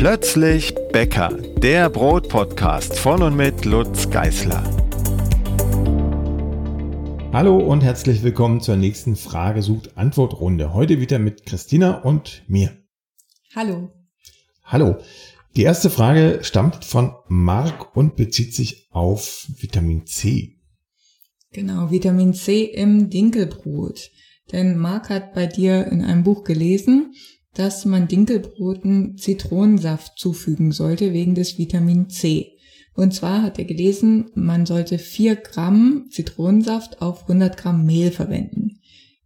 Plötzlich Bäcker, der Brotpodcast von und mit Lutz Geißler. Hallo und herzlich willkommen zur nächsten Frage sucht Antwort Runde. Heute wieder mit Christina und mir. Hallo. Hallo. Die erste Frage stammt von Marc und bezieht sich auf Vitamin C. Genau, Vitamin C im Dinkelbrot. Denn Marc hat bei dir in einem Buch gelesen, dass man Dinkelbroten Zitronensaft zufügen sollte wegen des Vitamin C. Und zwar hat er gelesen, man sollte 4 Gramm Zitronensaft auf 100 Gramm Mehl verwenden.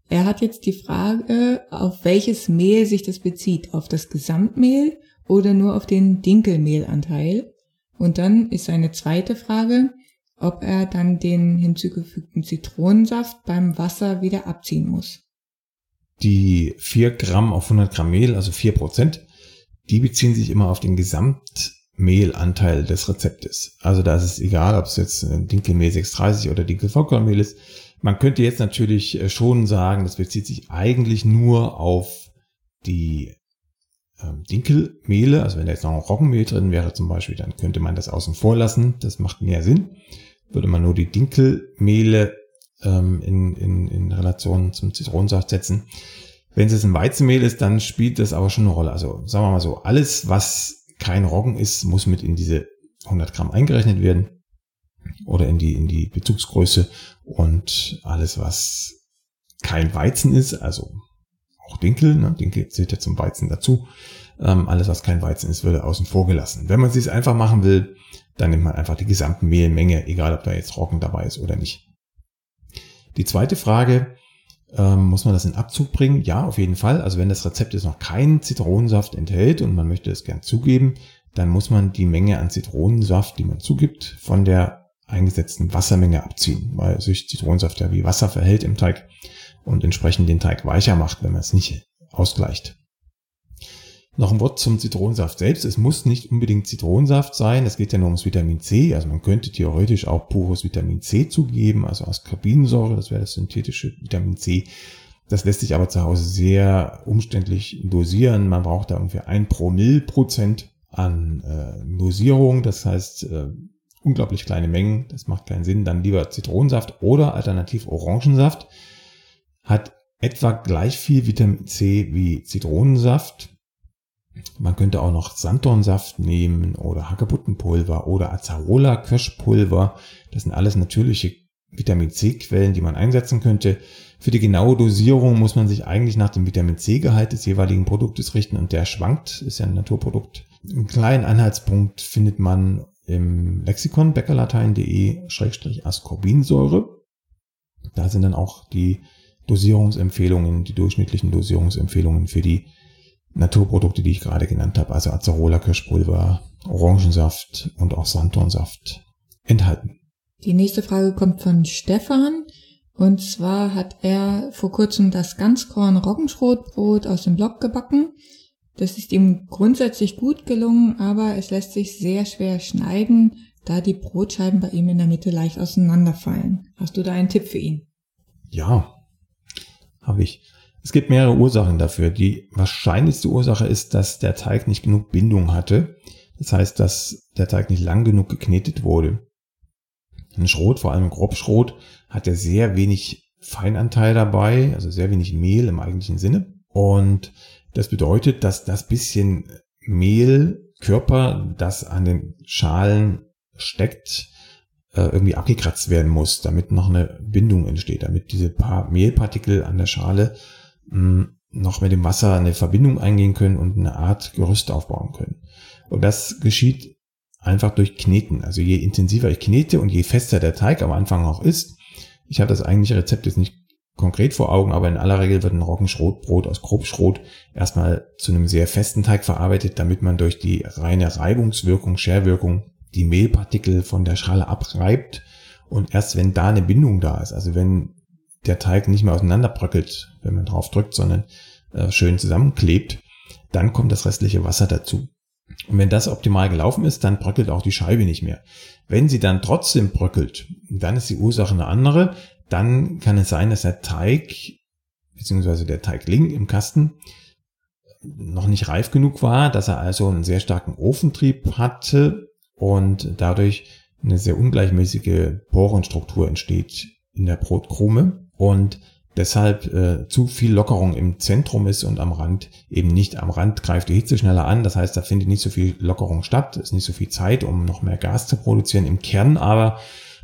Er hat jetzt die Frage, auf welches Mehl sich das bezieht, auf das Gesamtmehl oder nur auf den Dinkelmehlanteil. Und dann ist seine zweite Frage, ob er dann den hinzugefügten Zitronensaft beim Wasser wieder abziehen muss die 4 Gramm auf 100 Gramm Mehl, also 4 Prozent, die beziehen sich immer auf den Gesamtmehlanteil des Rezeptes. Also da ist es egal, ob es jetzt Dinkelmehl 630 oder Dinkelvollkornmehl ist. Man könnte jetzt natürlich äh, schon sagen, das bezieht sich eigentlich nur auf die ähm, Dinkelmehle. Also wenn da jetzt noch ein Roggenmehl drin wäre zum Beispiel, dann könnte man das außen vor lassen. Das macht mehr Sinn. Würde man nur die Dinkelmehle ähm, in, in, in Relation zum Zitronensaft setzen. Wenn es ein Weizenmehl ist, dann spielt das aber schon eine Rolle. Also sagen wir mal so, alles, was kein Roggen ist, muss mit in diese 100 Gramm eingerechnet werden oder in die, in die Bezugsgröße und alles, was kein Weizen ist, also auch Dinkel, ne, Dinkel zählt ja zum Weizen dazu, ähm, alles, was kein Weizen ist, würde außen vor gelassen. Wenn man es einfach machen will, dann nimmt man einfach die gesamte Mehlmenge, egal ob da jetzt Roggen dabei ist oder nicht. Die zweite Frage, ähm, muss man das in Abzug bringen? Ja, auf jeden Fall. Also wenn das Rezept jetzt noch keinen Zitronensaft enthält und man möchte es gern zugeben, dann muss man die Menge an Zitronensaft, die man zugibt, von der eingesetzten Wassermenge abziehen, weil sich Zitronensaft ja wie Wasser verhält im Teig und entsprechend den Teig weicher macht, wenn man es nicht ausgleicht. Noch ein Wort zum Zitronensaft selbst. Es muss nicht unbedingt Zitronensaft sein. Es geht ja nur ums Vitamin C. Also man könnte theoretisch auch pures Vitamin C zugeben, also Ascorbinsäure, das wäre das synthetische Vitamin C. Das lässt sich aber zu Hause sehr umständlich dosieren. Man braucht da ungefähr ein Promille Prozent an äh, Dosierung. Das heißt, äh, unglaublich kleine Mengen. Das macht keinen Sinn. Dann lieber Zitronensaft oder alternativ Orangensaft. Hat etwa gleich viel Vitamin C wie Zitronensaft man könnte auch noch Sanddornsaft nehmen oder Hagebuttenpulver oder Acerola-Kirschpulver. Das sind alles natürliche Vitamin C-Quellen, die man einsetzen könnte. Für die genaue Dosierung muss man sich eigentlich nach dem Vitamin C-Gehalt des jeweiligen Produktes richten und der schwankt, ist ja ein Naturprodukt. Einen kleinen Anhaltspunkt findet man im Lexikon bäckerlatein.de-ascorbinsäure. Da sind dann auch die Dosierungsempfehlungen, die durchschnittlichen Dosierungsempfehlungen für die Naturprodukte, die ich gerade genannt habe, also Acerola Kirschpulver, Orangensaft und auch Sanddornsaft enthalten. Die nächste Frage kommt von Stefan. Und zwar hat er vor kurzem das Ganzkorn Roggenschrotbrot aus dem Blog gebacken. Das ist ihm grundsätzlich gut gelungen, aber es lässt sich sehr schwer schneiden, da die Brotscheiben bei ihm in der Mitte leicht auseinanderfallen. Hast du da einen Tipp für ihn? Ja, habe ich. Es gibt mehrere Ursachen dafür. Die wahrscheinlichste Ursache ist, dass der Teig nicht genug Bindung hatte. Das heißt, dass der Teig nicht lang genug geknetet wurde. Ein Schrot, vor allem Grobschrot, hat ja sehr wenig Feinanteil dabei, also sehr wenig Mehl im eigentlichen Sinne. Und das bedeutet, dass das bisschen Mehlkörper, das an den Schalen steckt, äh, irgendwie abgekratzt werden muss, damit noch eine Bindung entsteht, damit diese paar Mehlpartikel an der Schale noch mit dem Wasser eine Verbindung eingehen können und eine Art Gerüst aufbauen können. Und das geschieht einfach durch Kneten. Also je intensiver ich knete und je fester der Teig am Anfang auch ist, ich habe das eigentliche Rezept jetzt nicht konkret vor Augen, aber in aller Regel wird ein Roggenschrotbrot aus Grobschrot erstmal zu einem sehr festen Teig verarbeitet, damit man durch die reine Reibungswirkung, Scherwirkung die Mehlpartikel von der Schale abreibt. Und erst wenn da eine Bindung da ist, also wenn der Teig nicht mehr auseinanderbröckelt, wenn man drauf drückt, sondern äh, schön zusammenklebt, dann kommt das restliche Wasser dazu. Und wenn das optimal gelaufen ist, dann bröckelt auch die Scheibe nicht mehr. Wenn sie dann trotzdem bröckelt, dann ist die Ursache eine andere. Dann kann es sein, dass der Teig beziehungsweise der Teigling im Kasten noch nicht reif genug war, dass er also einen sehr starken Ofentrieb hatte und dadurch eine sehr ungleichmäßige Porenstruktur entsteht in der Brotkrume und deshalb äh, zu viel Lockerung im Zentrum ist und am Rand eben nicht. Am Rand greift die Hitze schneller an, das heißt, da findet nicht so viel Lockerung statt, ist nicht so viel Zeit, um noch mehr Gas zu produzieren. Im Kern aber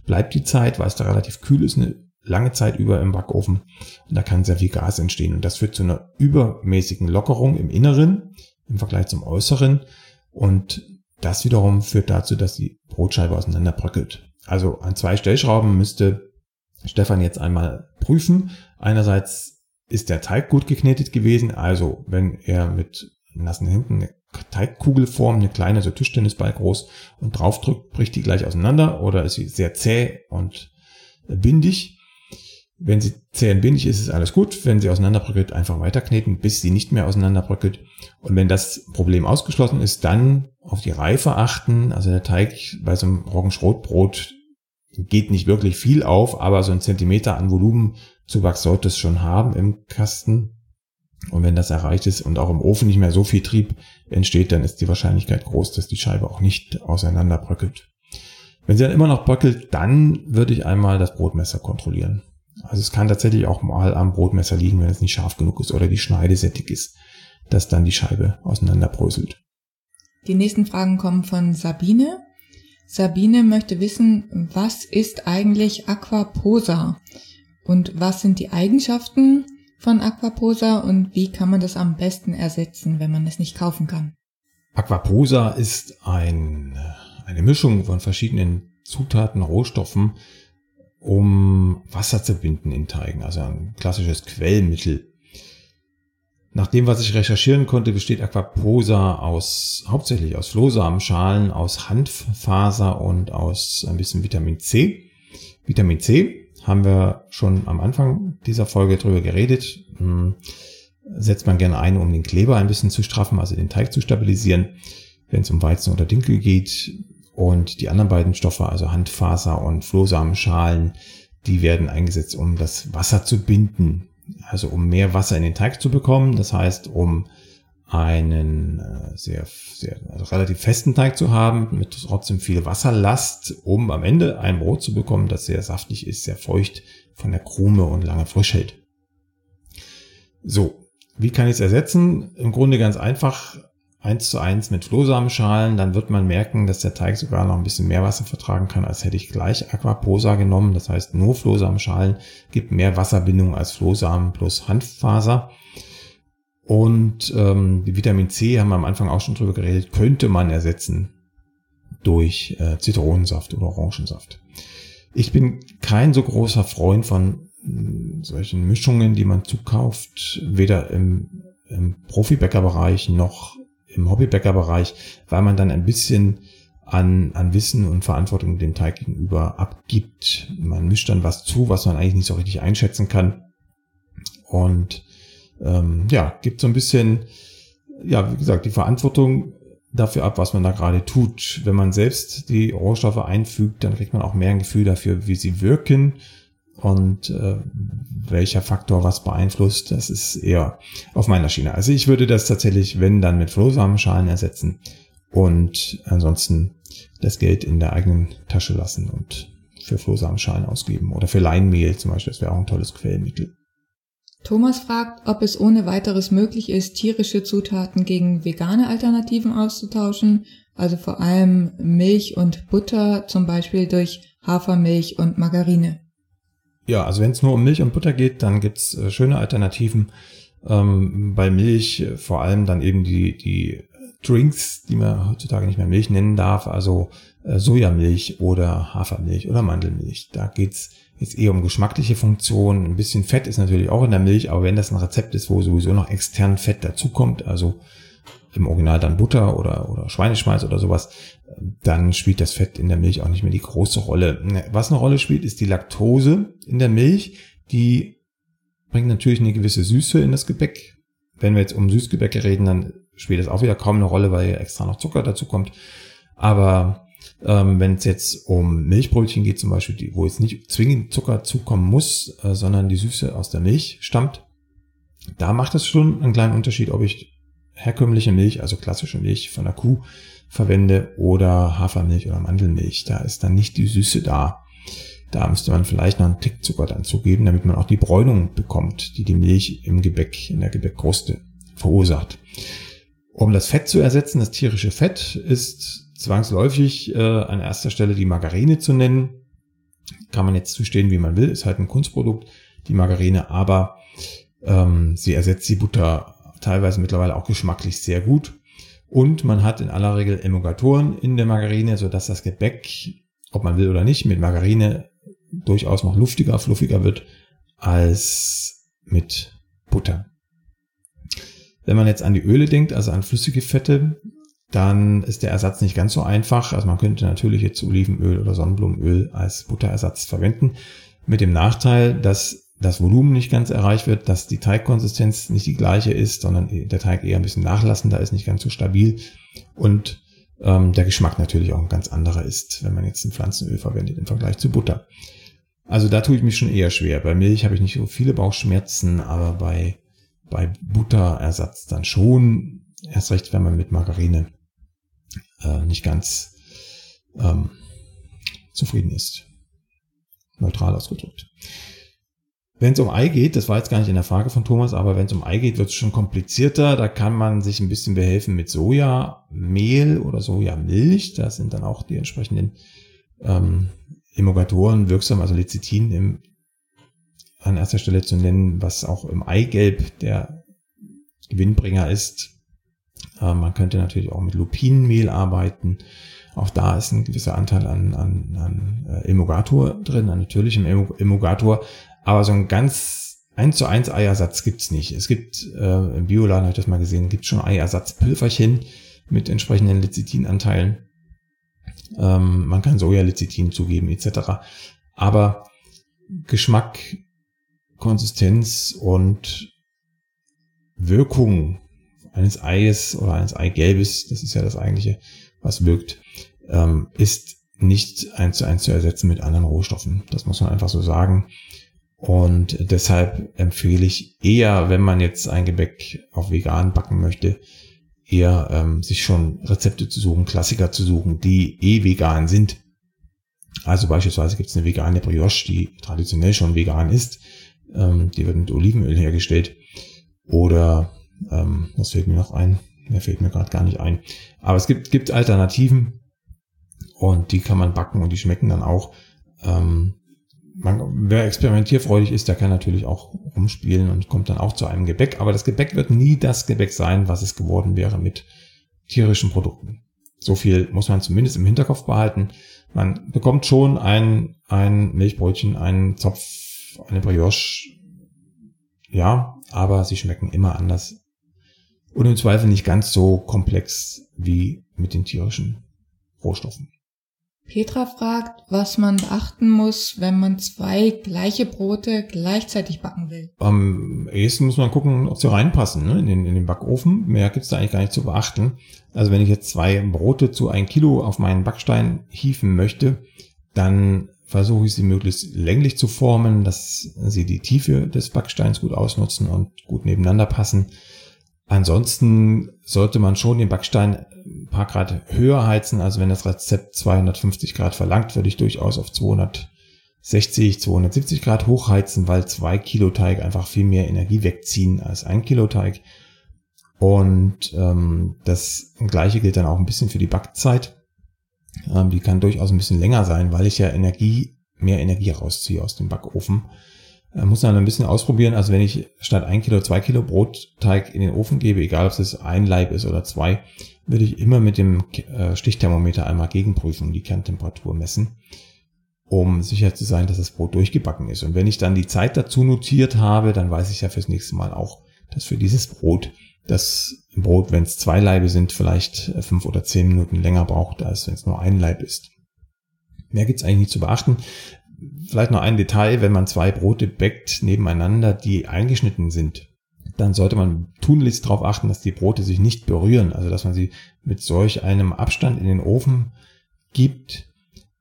bleibt die Zeit, weil es da relativ kühl ist, eine lange Zeit über im Backofen und da kann sehr viel Gas entstehen und das führt zu einer übermäßigen Lockerung im Inneren im Vergleich zum Äußeren und das wiederum führt dazu, dass die Brotscheibe auseinanderbröckelt. Also an zwei Stellschrauben müsste Stefan jetzt einmal prüfen. Einerseits ist der Teig gut geknetet gewesen, also wenn er mit nassen Händen eine Teigkugelform, eine kleine, so Tischtennisball groß und draufdrückt, bricht die gleich auseinander oder ist sie sehr zäh und bindig. Wenn sie zäh und bindig ist, ist alles gut. Wenn sie auseinanderbröckelt, einfach weiterkneten, bis sie nicht mehr auseinanderbröckelt. Und wenn das Problem ausgeschlossen ist, dann auf die Reife achten. Also der Teig bei so einem Roggenschrotbrot geht nicht wirklich viel auf, aber so ein Zentimeter an Volumenzuwachs sollte es schon haben im Kasten. Und wenn das erreicht ist und auch im Ofen nicht mehr so viel Trieb entsteht, dann ist die Wahrscheinlichkeit groß, dass die Scheibe auch nicht auseinanderbröckelt. Wenn sie dann immer noch bröckelt, dann würde ich einmal das Brotmesser kontrollieren. Also es kann tatsächlich auch mal am Brotmesser liegen, wenn es nicht scharf genug ist oder die Schneide sättig ist, dass dann die Scheibe auseinanderbröselt. Die nächsten Fragen kommen von Sabine. Sabine möchte wissen, was ist eigentlich Aquaposa und was sind die Eigenschaften von Aquaposa und wie kann man das am besten ersetzen, wenn man es nicht kaufen kann? Aquaposa ist ein, eine Mischung von verschiedenen Zutaten, Rohstoffen, um Wasser zu binden in Teigen, also ein klassisches Quellmittel. Nach dem, was ich recherchieren konnte, besteht Aquaposa aus, hauptsächlich aus Flohsamenschalen, aus Hanffaser und aus ein bisschen Vitamin C. Vitamin C haben wir schon am Anfang dieser Folge drüber geredet. Hm, setzt man gerne ein, um den Kleber ein bisschen zu straffen, also den Teig zu stabilisieren, wenn es um Weizen oder Dinkel geht. Und die anderen beiden Stoffe, also Handfaser und Flohsamenschalen, die werden eingesetzt, um das Wasser zu binden also um mehr Wasser in den Teig zu bekommen. Das heißt, um einen äh, sehr, sehr also relativ festen Teig zu haben, mit trotzdem viel Wasserlast, um am Ende ein Brot zu bekommen, das sehr saftig ist, sehr feucht von der Krume und lange frisch hält. So, wie kann ich es ersetzen? Im Grunde ganz einfach eins zu eins mit Flohsamenschalen, dann wird man merken, dass der Teig sogar noch ein bisschen mehr Wasser vertragen kann, als hätte ich gleich Aquaposa genommen. Das heißt, nur Flohsamenschalen gibt mehr Wasserbindung als Flohsamen plus Hanffaser. Und ähm, die Vitamin C haben wir am Anfang auch schon drüber geredet, könnte man ersetzen durch äh, Zitronensaft oder Orangensaft. Ich bin kein so großer Freund von mh, solchen Mischungen, die man zukauft, weder im, im Profibäckerbereich noch im Hobbybäckerbereich, weil man dann ein bisschen an, an Wissen und Verantwortung dem Teig gegenüber abgibt. Man mischt dann was zu, was man eigentlich nicht so richtig einschätzen kann. Und ähm, ja, gibt so ein bisschen, ja, wie gesagt, die Verantwortung dafür ab, was man da gerade tut. Wenn man selbst die Rohstoffe einfügt, dann kriegt man auch mehr ein Gefühl dafür, wie sie wirken und äh, welcher Faktor was beeinflusst, das ist eher auf meiner Schiene. Also ich würde das tatsächlich, wenn, dann mit Flohsamenschalen ersetzen und ansonsten das Geld in der eigenen Tasche lassen und für Flohsamenschalen ausgeben oder für Leinmehl zum Beispiel, das wäre auch ein tolles Quellmittel. Thomas fragt, ob es ohne weiteres möglich ist, tierische Zutaten gegen vegane Alternativen auszutauschen, also vor allem Milch und Butter, zum Beispiel durch Hafermilch und Margarine. Ja, also wenn es nur um Milch und Butter geht, dann gibt's äh, schöne Alternativen. Ähm, bei Milch äh, vor allem dann eben die, die Drinks, die man heutzutage nicht mehr Milch nennen darf, also äh, Sojamilch oder Hafermilch oder Mandelmilch. Da geht's jetzt eher um geschmackliche Funktionen. Ein bisschen Fett ist natürlich auch in der Milch, aber wenn das ein Rezept ist, wo sowieso noch extern Fett dazukommt, also im Original dann Butter oder, oder Schweineschmalz oder sowas, dann spielt das Fett in der Milch auch nicht mehr die große Rolle. Was eine Rolle spielt, ist die Laktose in der Milch. Die bringt natürlich eine gewisse Süße in das Gebäck. Wenn wir jetzt um Süßgebäcke reden, dann spielt das auch wieder kaum eine Rolle, weil extra noch Zucker dazu kommt. Aber ähm, wenn es jetzt um Milchbrötchen geht, zum Beispiel, die, wo jetzt nicht zwingend Zucker zukommen muss, äh, sondern die Süße aus der Milch stammt, da macht es schon einen kleinen Unterschied, ob ich herkömmliche Milch, also klassische Milch von der Kuh verwende oder Hafermilch oder Mandelmilch. Da ist dann nicht die Süße da. Da müsste man vielleicht noch einen Tick Zucker dann zugeben, damit man auch die Bräunung bekommt, die die Milch im Gebäck, in der Gebäckkruste verursacht. Um das Fett zu ersetzen, das tierische Fett, ist zwangsläufig äh, an erster Stelle die Margarine zu nennen. Kann man jetzt zustehen, wie man will, ist halt ein Kunstprodukt, die Margarine, aber ähm, sie ersetzt die Butter teilweise mittlerweile auch geschmacklich sehr gut. Und man hat in aller Regel Emulgatoren in der Margarine, so dass das Gebäck, ob man will oder nicht, mit Margarine durchaus noch luftiger, fluffiger wird als mit Butter. Wenn man jetzt an die Öle denkt, also an flüssige Fette, dann ist der Ersatz nicht ganz so einfach. Also man könnte natürlich jetzt Olivenöl oder Sonnenblumenöl als Butterersatz verwenden. Mit dem Nachteil, dass das Volumen nicht ganz erreicht wird, dass die Teigkonsistenz nicht die gleiche ist, sondern der Teig eher ein bisschen nachlassender ist, nicht ganz so stabil und ähm, der Geschmack natürlich auch ein ganz anderer ist, wenn man jetzt ein Pflanzenöl verwendet im Vergleich zu Butter. Also da tue ich mich schon eher schwer. Bei Milch habe ich nicht so viele Bauchschmerzen, aber bei, bei Butterersatz dann schon. Erst recht, wenn man mit Margarine äh, nicht ganz ähm, zufrieden ist. Neutral ausgedrückt. Wenn es um Ei geht, das war jetzt gar nicht in der Frage von Thomas, aber wenn es um Ei geht, wird es schon komplizierter. Da kann man sich ein bisschen behelfen mit Sojamehl oder Sojamilch. Da sind dann auch die entsprechenden ähm, Emulgatoren wirksam, also Lecithin im, an erster Stelle zu nennen, was auch im Eigelb der Gewinnbringer ist. Äh, man könnte natürlich auch mit Lupinenmehl arbeiten. Auch da ist ein gewisser Anteil an, an, an äh, Emulgator drin, an natürlichem Emulgator. Aber so ein ganz 1 zu 1 Eiersatz gibt's nicht. Es gibt, äh, im Bioladen habe ich das mal gesehen, gibt schon Eiersatzpülverchen mit entsprechenden Lecithinanteilen. Ähm, man kann Sojalecithin zugeben etc. Aber Geschmack, Konsistenz und Wirkung eines Eies oder eines Eigelbes, das ist ja das eigentliche, was wirkt, ähm, ist nicht eins zu eins zu ersetzen mit anderen Rohstoffen. Das muss man einfach so sagen. Und deshalb empfehle ich eher, wenn man jetzt ein Gebäck auf vegan backen möchte, eher ähm, sich schon Rezepte zu suchen, Klassiker zu suchen, die eh vegan sind. Also beispielsweise gibt es eine vegane Brioche, die traditionell schon vegan ist. Ähm, die wird mit Olivenöl hergestellt. Oder, ähm, was fällt mir noch ein? Mehr fällt mir gerade gar nicht ein. Aber es gibt, gibt Alternativen und die kann man backen und die schmecken dann auch. Ähm, man, wer experimentierfreudig ist, der kann natürlich auch rumspielen und kommt dann auch zu einem Gebäck. Aber das Gebäck wird nie das Gebäck sein, was es geworden wäre mit tierischen Produkten. So viel muss man zumindest im Hinterkopf behalten. Man bekommt schon ein, ein Milchbrötchen, einen Zopf, eine Brioche. Ja, aber sie schmecken immer anders. Und im Zweifel nicht ganz so komplex wie mit den tierischen Rohstoffen. Petra fragt, was man beachten muss, wenn man zwei gleiche Brote gleichzeitig backen will. Am ehesten muss man gucken, ob sie reinpassen ne? in, den, in den Backofen. Mehr gibt's da eigentlich gar nicht zu beachten. Also wenn ich jetzt zwei Brote zu ein Kilo auf meinen Backstein hieven möchte, dann versuche ich sie möglichst länglich zu formen, dass sie die Tiefe des Backsteins gut ausnutzen und gut nebeneinander passen. Ansonsten sollte man schon den Backstein ein paar Grad höher heizen. Also wenn das Rezept 250 Grad verlangt, würde ich durchaus auf 260, 270 Grad hochheizen, weil zwei Kilo Teig einfach viel mehr Energie wegziehen als ein Kilo Teig. Und ähm, das gleiche gilt dann auch ein bisschen für die Backzeit. Ähm, die kann durchaus ein bisschen länger sein, weil ich ja Energie, mehr Energie rausziehe aus dem Backofen. Äh, muss man ein bisschen ausprobieren. Also wenn ich statt ein Kilo zwei Kilo Brotteig in den Ofen gebe, egal ob es ein Leib ist oder zwei, würde ich immer mit dem äh, Stichthermometer einmal gegenprüfen und die Kerntemperatur messen, um sicher zu sein, dass das Brot durchgebacken ist. Und wenn ich dann die Zeit dazu notiert habe, dann weiß ich ja fürs nächste Mal auch, dass für dieses Brot das Brot, wenn es zwei Leibe sind, vielleicht äh, fünf oder zehn Minuten länger braucht, als wenn es nur ein Leib ist. Mehr gibt's eigentlich nicht zu beachten. Vielleicht noch ein Detail, wenn man zwei Brote bäckt nebeneinander, die eingeschnitten sind, dann sollte man tunlichst darauf achten, dass die Brote sich nicht berühren. Also dass man sie mit solch einem Abstand in den Ofen gibt,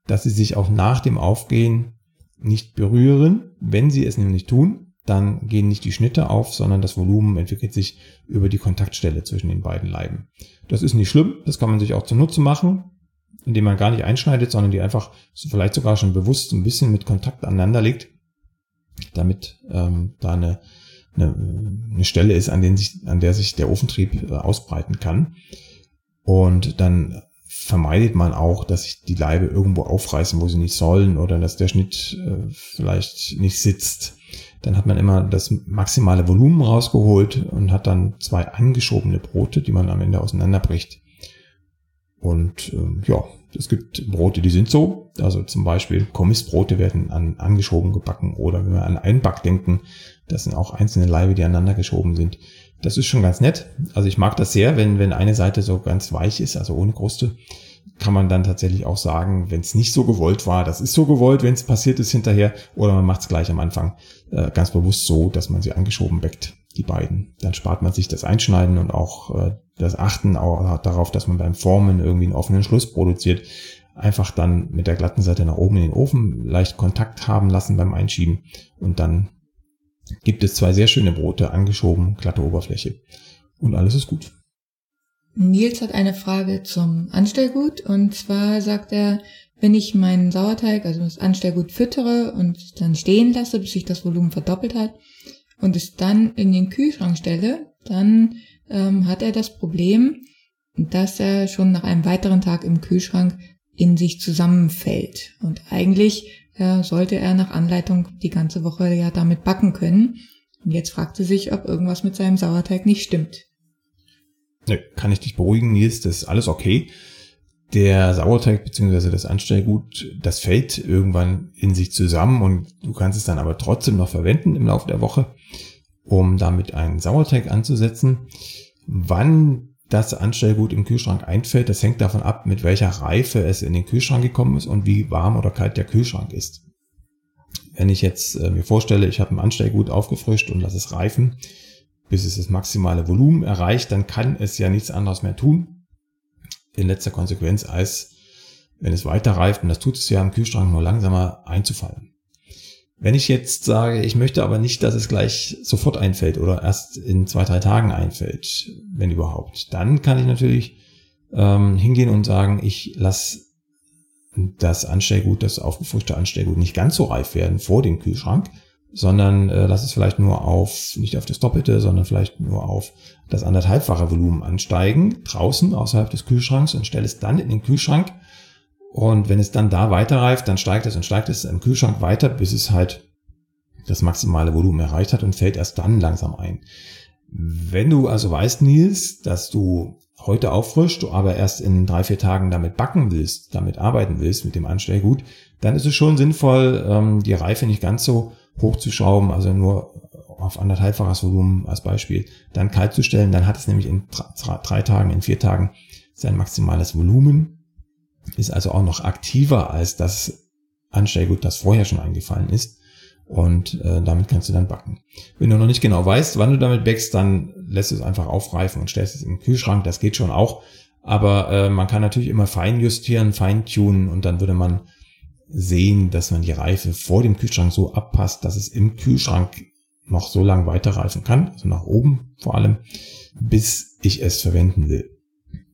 dass sie sich auch nach dem Aufgehen nicht berühren. Wenn sie es nämlich tun, dann gehen nicht die Schnitte auf, sondern das Volumen entwickelt sich über die Kontaktstelle zwischen den beiden Leiben. Das ist nicht schlimm, das kann man sich auch zunutze machen, indem man gar nicht einschneidet, sondern die einfach vielleicht sogar schon bewusst ein bisschen mit Kontakt aneinander legt, damit ähm, da eine, eine, eine Stelle ist, an, den sich, an der sich der Ofentrieb äh, ausbreiten kann. Und dann vermeidet man auch, dass sich die Leibe irgendwo aufreißen, wo sie nicht sollen oder dass der Schnitt äh, vielleicht nicht sitzt. Dann hat man immer das maximale Volumen rausgeholt und hat dann zwei angeschobene Brote, die man am Ende auseinanderbricht. Und ähm, ja, es gibt Brote, die sind so. Also zum Beispiel Kommissbrote werden an, angeschoben gebacken oder wenn wir an Einback denken, das sind auch einzelne Leibe, die aneinander geschoben sind. Das ist schon ganz nett. Also ich mag das sehr, wenn, wenn eine Seite so ganz weich ist, also ohne Kruste, kann man dann tatsächlich auch sagen, wenn es nicht so gewollt war, das ist so gewollt, wenn es passiert ist hinterher, oder man macht es gleich am Anfang äh, ganz bewusst so, dass man sie angeschoben weckt, die beiden. Dann spart man sich das Einschneiden und auch äh, das Achten auch darauf, dass man beim Formen irgendwie einen offenen Schluss produziert. Einfach dann mit der glatten Seite nach oben in den Ofen leicht Kontakt haben lassen beim Einschieben und dann gibt es zwei sehr schöne Brote, angeschoben, glatte Oberfläche. Und alles ist gut. Nils hat eine Frage zum Anstellgut und zwar sagt er, wenn ich meinen Sauerteig, also das Anstellgut füttere und dann stehen lasse, bis sich das Volumen verdoppelt hat und es dann in den Kühlschrank stelle, dann ähm, hat er das Problem, dass er schon nach einem weiteren Tag im Kühlschrank in sich zusammenfällt. Und eigentlich äh, sollte er nach Anleitung die ganze Woche ja damit backen können. Und jetzt fragt er sich, ob irgendwas mit seinem Sauerteig nicht stimmt. Ne, kann ich dich beruhigen, Nils, das ist alles okay. Der Sauerteig bzw. das Anstellgut, das fällt irgendwann in sich zusammen und du kannst es dann aber trotzdem noch verwenden im Laufe der Woche, um damit einen Sauerteig anzusetzen. Wann das Anstellgut im Kühlschrank einfällt, das hängt davon ab, mit welcher Reife es in den Kühlschrank gekommen ist und wie warm oder kalt der Kühlschrank ist. Wenn ich jetzt äh, mir vorstelle, ich habe ein Anstellgut aufgefrischt und lasse es reifen, bis es das maximale Volumen erreicht, dann kann es ja nichts anderes mehr tun. In letzter Konsequenz, als wenn es weiter reift, und das tut es ja im Kühlschrank nur langsamer einzufallen. Wenn ich jetzt sage, ich möchte aber nicht, dass es gleich sofort einfällt oder erst in zwei, drei Tagen einfällt, wenn überhaupt, dann kann ich natürlich ähm, hingehen und sagen, ich lasse das Anstellgut, das aufgefrischte Anstellgut nicht ganz so reif werden vor dem Kühlschrank, sondern äh, lass es vielleicht nur auf, nicht auf das Doppelte, sondern vielleicht nur auf das anderthalbfache Volumen ansteigen, draußen außerhalb des Kühlschranks und stelle es dann in den Kühlschrank. Und wenn es dann da weiterreift, dann steigt es und steigt es im Kühlschrank weiter, bis es halt das maximale Volumen erreicht hat und fällt erst dann langsam ein. Wenn du also weißt, Nils, dass du heute auffrischt, du aber erst in drei, vier Tagen damit backen willst, damit arbeiten willst mit dem Anstellgut, dann ist es schon sinnvoll, ähm, die Reife nicht ganz so hochzuschrauben, also nur auf anderthalbfaches Volumen als Beispiel, dann kalt zu stellen, dann hat es nämlich in drei Tagen, in vier Tagen sein maximales Volumen, ist also auch noch aktiver als das Anstellgut, das vorher schon eingefallen ist und äh, damit kannst du dann backen. Wenn du noch nicht genau weißt, wann du damit backst, dann lässt es einfach aufreifen und stellst es im Kühlschrank, das geht schon auch, aber äh, man kann natürlich immer fein justieren, fein und dann würde man sehen, dass man die Reife vor dem Kühlschrank so abpasst, dass es im Kühlschrank noch so lang weiterreifen kann, also nach oben vor allem, bis ich es verwenden will.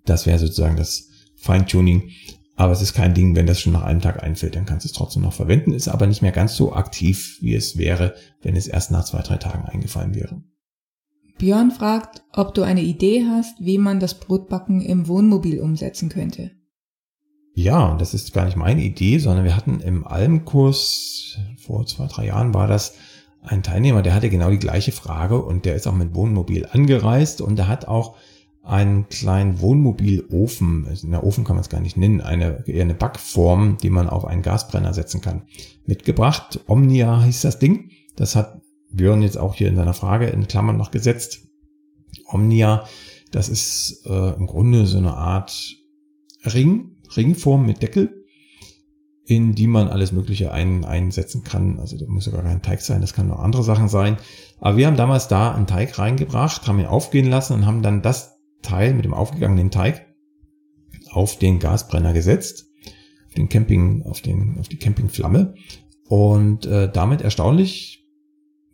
Das wäre sozusagen das Feintuning. Aber es ist kein Ding, wenn das schon nach einem Tag einfällt, dann kannst du es trotzdem noch verwenden, ist aber nicht mehr ganz so aktiv, wie es wäre, wenn es erst nach zwei, drei Tagen eingefallen wäre. Björn fragt, ob du eine Idee hast, wie man das Brotbacken im Wohnmobil umsetzen könnte. Ja, und das ist gar nicht meine Idee, sondern wir hatten im Almkurs, vor zwei, drei Jahren war das, ein Teilnehmer, der hatte genau die gleiche Frage und der ist auch mit Wohnmobil angereist und der hat auch einen kleinen Wohnmobilofen, in der Ofen kann man es gar nicht nennen, eine, eher eine Backform, die man auf einen Gasbrenner setzen kann, mitgebracht. Omnia hieß das Ding. Das hat Björn jetzt auch hier in seiner Frage in Klammern noch gesetzt. Omnia, das ist äh, im Grunde so eine Art Ring, Ringform mit Deckel, in die man alles Mögliche ein, einsetzen kann. Also da muss ja gar kein Teig sein, das kann auch andere Sachen sein. Aber wir haben damals da einen Teig reingebracht, haben ihn aufgehen lassen und haben dann das Teil mit dem aufgegangenen Teig auf den Gasbrenner gesetzt, auf den Camping, auf den, auf die Campingflamme und äh, damit erstaunlich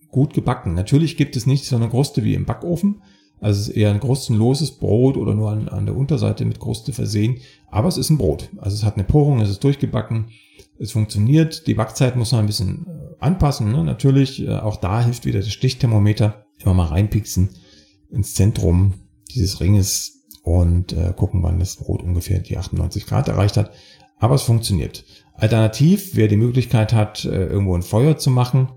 gut gebacken. Natürlich gibt es nicht so eine Kruste wie im Backofen. Also es ist eher ein krustenloses Brot oder nur an, an der Unterseite mit Kruste versehen. Aber es ist ein Brot. Also es hat eine Porung, es ist durchgebacken, es funktioniert. Die Backzeit muss man ein bisschen äh, anpassen. Ne? Natürlich, äh, auch da hilft wieder das Stichthermometer. Immer mal reinpixen ins Zentrum dieses Ringes und äh, gucken, wann das Brot ungefähr die 98 Grad erreicht hat. Aber es funktioniert. Alternativ, wer die Möglichkeit hat, äh, irgendwo ein Feuer zu machen,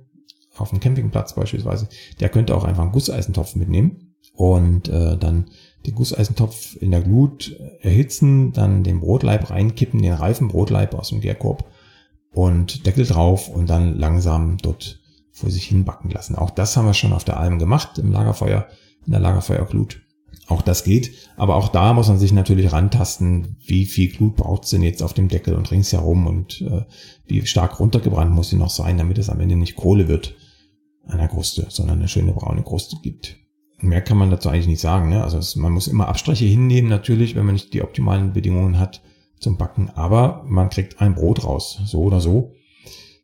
auf dem Campingplatz beispielsweise, der könnte auch einfach einen Gusseisentopf mitnehmen und äh, dann den Gusseisentopf in der Glut erhitzen, dann den Brotleib reinkippen, den reifen Brotleib aus dem Gärkorb und Deckel drauf und dann langsam dort vor sich hin backen lassen. Auch das haben wir schon auf der Alm gemacht im Lagerfeuer, in der Lagerfeuerglut. Auch das geht, aber auch da muss man sich natürlich rantasten, wie viel Glut braucht es denn jetzt auf dem Deckel und ringsherum und äh, wie stark runtergebrannt muss sie noch sein, damit es am Ende nicht Kohle wird an der Kruste, sondern eine schöne braune Kruste gibt. Mehr kann man dazu eigentlich nicht sagen. Ne? Also es, man muss immer Abstriche hinnehmen natürlich, wenn man nicht die optimalen Bedingungen hat zum Backen, aber man kriegt ein Brot raus, so oder so.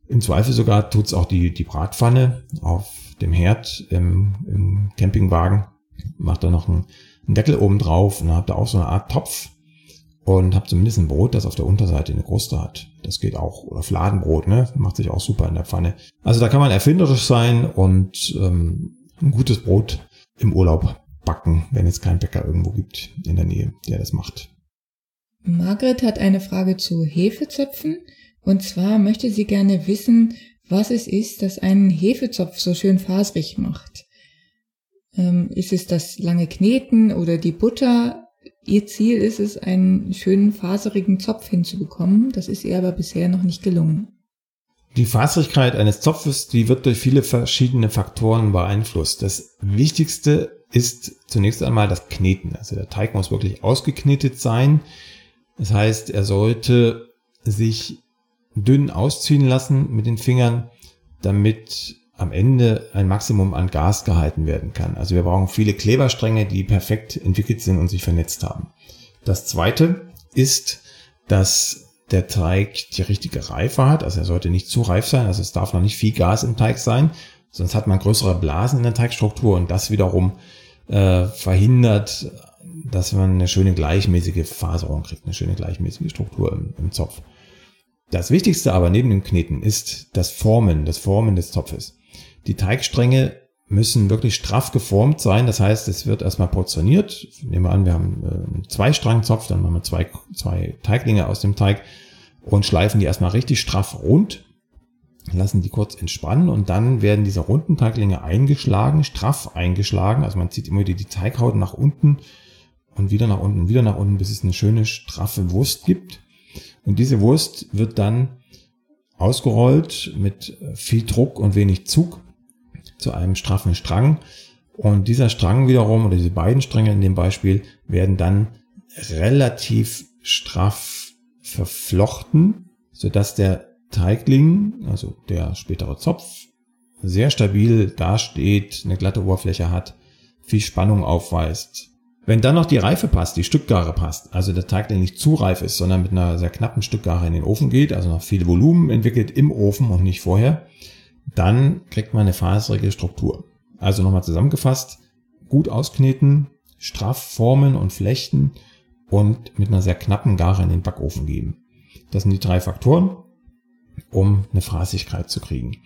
Im Zweifel sogar tut's auch die, die Bratpfanne auf dem Herd im, im Campingwagen, macht da noch einen, einen Deckel oben drauf und dann habt ihr auch so eine Art Topf und habt zumindest ein Brot, das auf der Unterseite eine Kruste hat. Das geht auch. Oder Fladenbrot, ne? Macht sich auch super in der Pfanne. Also da kann man erfinderisch sein und ähm, ein gutes Brot im Urlaub backen, wenn es keinen Bäcker irgendwo gibt in der Nähe, der das macht. Margret hat eine Frage zu Hefezöpfen. Und zwar möchte sie gerne wissen, was es ist, das einen Hefezopf so schön faserig macht. Ähm, ist es das lange Kneten oder die Butter? Ihr Ziel ist es, einen schönen faserigen Zopf hinzubekommen. Das ist ihr aber bisher noch nicht gelungen. Die Faserigkeit eines Zopfes, die wird durch viele verschiedene Faktoren beeinflusst. Das Wichtigste ist zunächst einmal das Kneten. Also der Teig muss wirklich ausgeknetet sein. Das heißt, er sollte sich dünn ausziehen lassen mit den Fingern, damit am Ende ein Maximum an Gas gehalten werden kann. Also wir brauchen viele Kleberstränge, die perfekt entwickelt sind und sich vernetzt haben. Das zweite ist, dass der Teig die richtige Reife hat. Also er sollte nicht zu reif sein. Also es darf noch nicht viel Gas im Teig sein. Sonst hat man größere Blasen in der Teigstruktur und das wiederum äh, verhindert, dass man eine schöne gleichmäßige Faserung kriegt, eine schöne gleichmäßige Struktur im, im Zopf. Das Wichtigste aber neben dem Kneten ist das Formen, das Formen des Zopfes. Die Teigstränge müssen wirklich straff geformt sein. Das heißt, es wird erstmal portioniert. Nehmen wir an, wir haben äh, einen Zweistrangzopf, dann machen wir zwei, zwei Teiglinge aus dem Teig und schleifen die erstmal richtig straff rund, lassen die kurz entspannen und dann werden diese runden Teiglinge eingeschlagen, straff eingeschlagen. Also man zieht immer wieder die Teighaut nach unten und wieder nach unten, wieder nach unten, bis es eine schöne straffe Wurst gibt. Und diese Wurst wird dann ausgerollt mit viel Druck und wenig Zug zu einem straffen Strang. Und dieser Strang wiederum, oder diese beiden Stränge in dem Beispiel, werden dann relativ straff verflochten, sodass der Teigling, also der spätere Zopf, sehr stabil dasteht, eine glatte Oberfläche hat, viel Spannung aufweist wenn dann noch die Reife passt, die Stückgare passt, also der Teig, der nicht zu reif ist, sondern mit einer sehr knappen Stückgare in den Ofen geht, also noch viel Volumen entwickelt im Ofen und nicht vorher, dann kriegt man eine faserige Struktur. Also nochmal zusammengefasst, gut auskneten, straff formen und flechten und mit einer sehr knappen Gare in den Backofen geben. Das sind die drei Faktoren, um eine Fraßigkeit zu kriegen.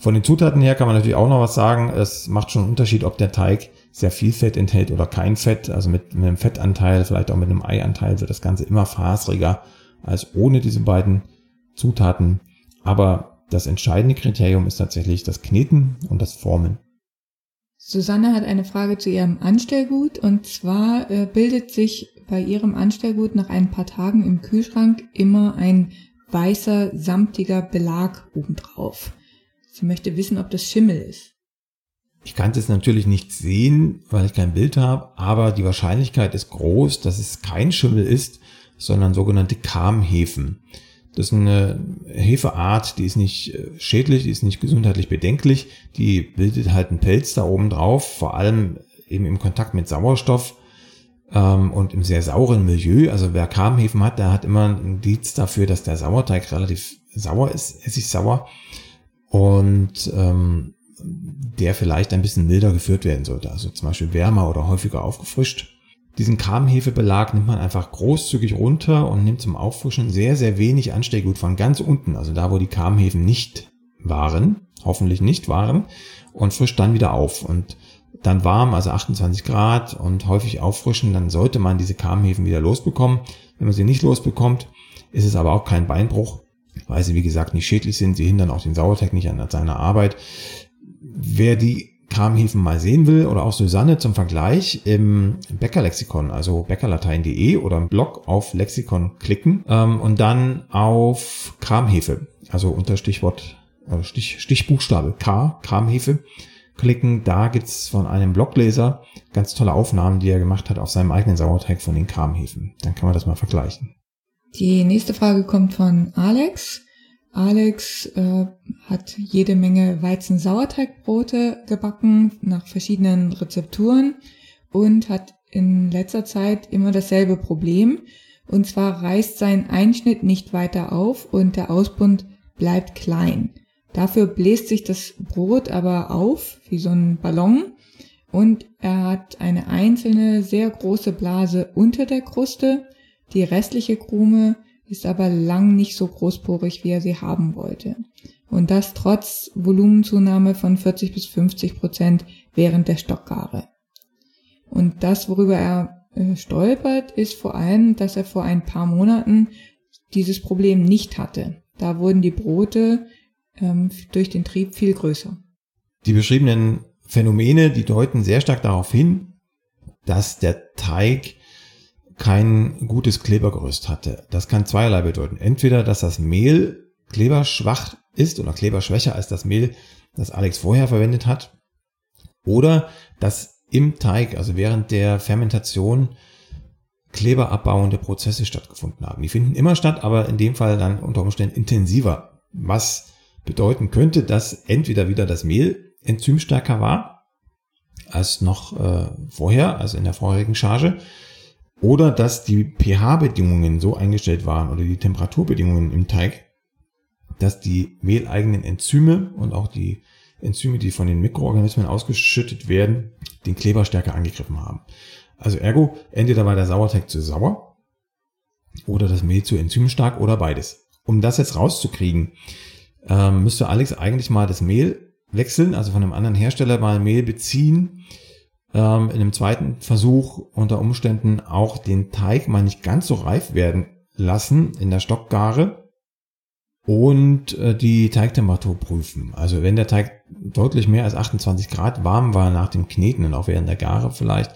Von den Zutaten her kann man natürlich auch noch was sagen. Es macht schon einen Unterschied, ob der Teig sehr viel Fett enthält oder kein Fett. Also mit, mit einem Fettanteil, vielleicht auch mit einem Eianteil wird das Ganze immer faseriger als ohne diese beiden Zutaten. Aber das entscheidende Kriterium ist tatsächlich das Kneten und das Formen. Susanne hat eine Frage zu ihrem Anstellgut und zwar äh, bildet sich bei ihrem Anstellgut nach ein paar Tagen im Kühlschrank immer ein weißer, samtiger Belag obendrauf. Sie möchte wissen, ob das Schimmel ist. Ich kann es natürlich nicht sehen, weil ich kein Bild habe, aber die Wahrscheinlichkeit ist groß, dass es kein Schimmel ist, sondern sogenannte Kamhefen. Das ist eine Hefeart, die ist nicht äh, schädlich, die ist nicht gesundheitlich bedenklich, die bildet halt einen Pelz da oben drauf, vor allem eben im Kontakt mit Sauerstoff ähm, und im sehr sauren Milieu. Also wer Kamhefen hat, der hat immer ein Indiz dafür, dass der Sauerteig relativ sauer ist, essig sauer. Und ähm, der vielleicht ein bisschen milder geführt werden sollte. Also zum Beispiel wärmer oder häufiger aufgefrischt. Diesen Kramhefebelag nimmt man einfach großzügig runter und nimmt zum Auffrischen sehr, sehr wenig Ansteckgut von ganz unten, also da, wo die Kramhefen nicht waren, hoffentlich nicht waren, und frischt dann wieder auf. Und dann warm, also 28 Grad und häufig auffrischen, dann sollte man diese Kramhefen wieder losbekommen. Wenn man sie nicht losbekommt, ist es aber auch kein Beinbruch, weil sie wie gesagt nicht schädlich sind. Sie hindern auch den Sauerteig nicht an seiner Arbeit. Wer die Kramhefen mal sehen will oder auch Susanne zum Vergleich im Bäckerlexikon, also bäckerlatein.de oder im Blog auf Lexikon klicken ähm, und dann auf Kramhefe, also unter Stichwort, äh, Stich, Stichbuchstabe K, Kramhefe klicken. Da gibt's von einem Blogleser ganz tolle Aufnahmen, die er gemacht hat auf seinem eigenen Sauerteig von den Kramhefen. Dann kann man das mal vergleichen. Die nächste Frage kommt von Alex. Alex äh, hat jede Menge Weizen-Sauerteigbrote gebacken nach verschiedenen Rezepturen und hat in letzter Zeit immer dasselbe Problem. Und zwar reißt sein Einschnitt nicht weiter auf und der Ausbund bleibt klein. Dafür bläst sich das Brot aber auf wie so ein Ballon und er hat eine einzelne sehr große Blase unter der Kruste. Die restliche Krume ist aber lang nicht so großporig, wie er sie haben wollte. Und das trotz Volumenzunahme von 40 bis 50 Prozent während der Stockgare. Und das, worüber er äh, stolpert, ist vor allem, dass er vor ein paar Monaten dieses Problem nicht hatte. Da wurden die Brote ähm, durch den Trieb viel größer. Die beschriebenen Phänomene, die deuten sehr stark darauf hin, dass der Teig kein gutes Klebergerüst hatte. Das kann zweierlei bedeuten. Entweder, dass das Mehl kleberschwach ist oder kleberschwächer als das Mehl, das Alex vorher verwendet hat. Oder, dass im Teig, also während der Fermentation, kleberabbauende Prozesse stattgefunden haben. Die finden immer statt, aber in dem Fall dann unter Umständen intensiver. Was bedeuten könnte, dass entweder wieder das Mehl enzymstärker war als noch äh, vorher, also in der vorherigen Charge, oder dass die pH-Bedingungen so eingestellt waren oder die Temperaturbedingungen im Teig, dass die mehleigenen Enzyme und auch die Enzyme, die von den Mikroorganismen ausgeschüttet werden, den Kleber stärker angegriffen haben. Also ergo, entweder war der Sauerteig zu sauer oder das Mehl zu enzymstark oder beides. Um das jetzt rauszukriegen, ähm, müsste Alex eigentlich mal das Mehl wechseln, also von einem anderen Hersteller mal Mehl beziehen, ähm, in einem zweiten Versuch unter Umständen auch den Teig mal nicht ganz so reif werden lassen in der Stockgare und äh, die Teigtemperatur prüfen. Also wenn der Teig deutlich mehr als 28 Grad warm war nach dem Kneten und auch während der Gare vielleicht,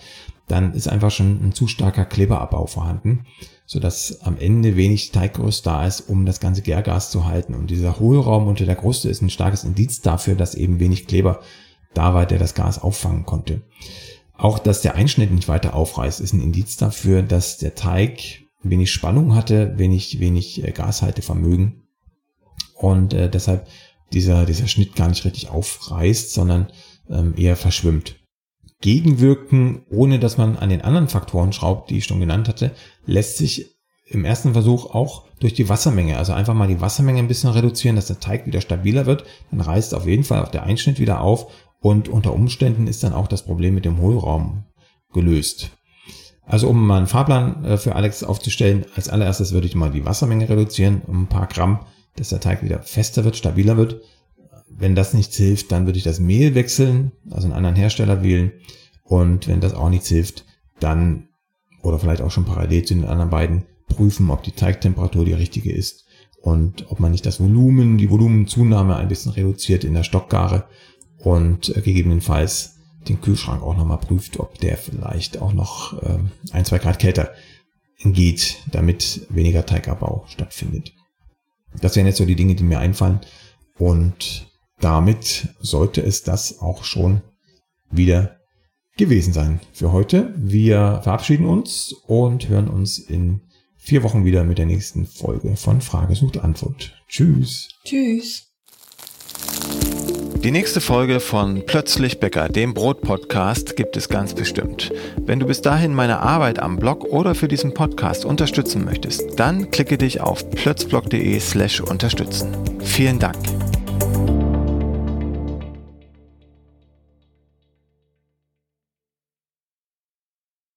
dann ist einfach schon ein zu starker Kleberabbau vorhanden, so dass am Ende wenig Teiggerüst da ist, um das ganze Gärgas zu halten. Und dieser Hohlraum unter der Kruste ist ein starkes Indiz dafür, dass eben wenig Kleber da war, der das Gas auffangen konnte. Auch, dass der Einschnitt nicht weiter aufreißt, ist ein Indiz dafür, dass der Teig wenig Spannung hatte, wenig, wenig äh, Gashaltevermögen und äh, deshalb dieser, dieser Schnitt gar nicht richtig aufreißt, sondern ähm, eher verschwimmt. Gegenwirken, ohne dass man an den anderen Faktoren schraubt, die ich schon genannt hatte, lässt sich im ersten Versuch auch durch die Wassermenge, also einfach mal die Wassermenge ein bisschen reduzieren, dass der Teig wieder stabiler wird, dann reißt auf jeden Fall auch der Einschnitt wieder auf und unter Umständen ist dann auch das Problem mit dem Hohlraum gelöst. Also um mal einen Fahrplan äh, für Alex aufzustellen, als allererstes würde ich mal die Wassermenge reduzieren um ein paar Gramm, dass der Teig wieder fester wird, stabiler wird. Wenn das nichts hilft, dann würde ich das Mehl wechseln, also einen anderen Hersteller wählen. Und wenn das auch nichts hilft, dann, oder vielleicht auch schon parallel zu den anderen beiden, prüfen, ob die Teigtemperatur die richtige ist und ob man nicht das Volumen, die Volumenzunahme ein bisschen reduziert in der Stockgare und äh, gegebenenfalls den Kühlschrank auch nochmal prüft, ob der vielleicht auch noch äh, ein, zwei Grad kälter geht, damit weniger Teigabbau stattfindet. Das wären jetzt so die Dinge, die mir einfallen. Und damit sollte es das auch schon wieder gewesen sein für heute. Wir verabschieden uns und hören uns in vier Wochen wieder mit der nächsten Folge von Frage sucht Antwort. Tschüss. Tschüss. Die nächste Folge von Plötzlich Bäcker, dem Brot-Podcast, gibt es ganz bestimmt. Wenn du bis dahin meine Arbeit am Blog oder für diesen Podcast unterstützen möchtest, dann klicke dich auf plötzblog.de slash unterstützen. Vielen Dank.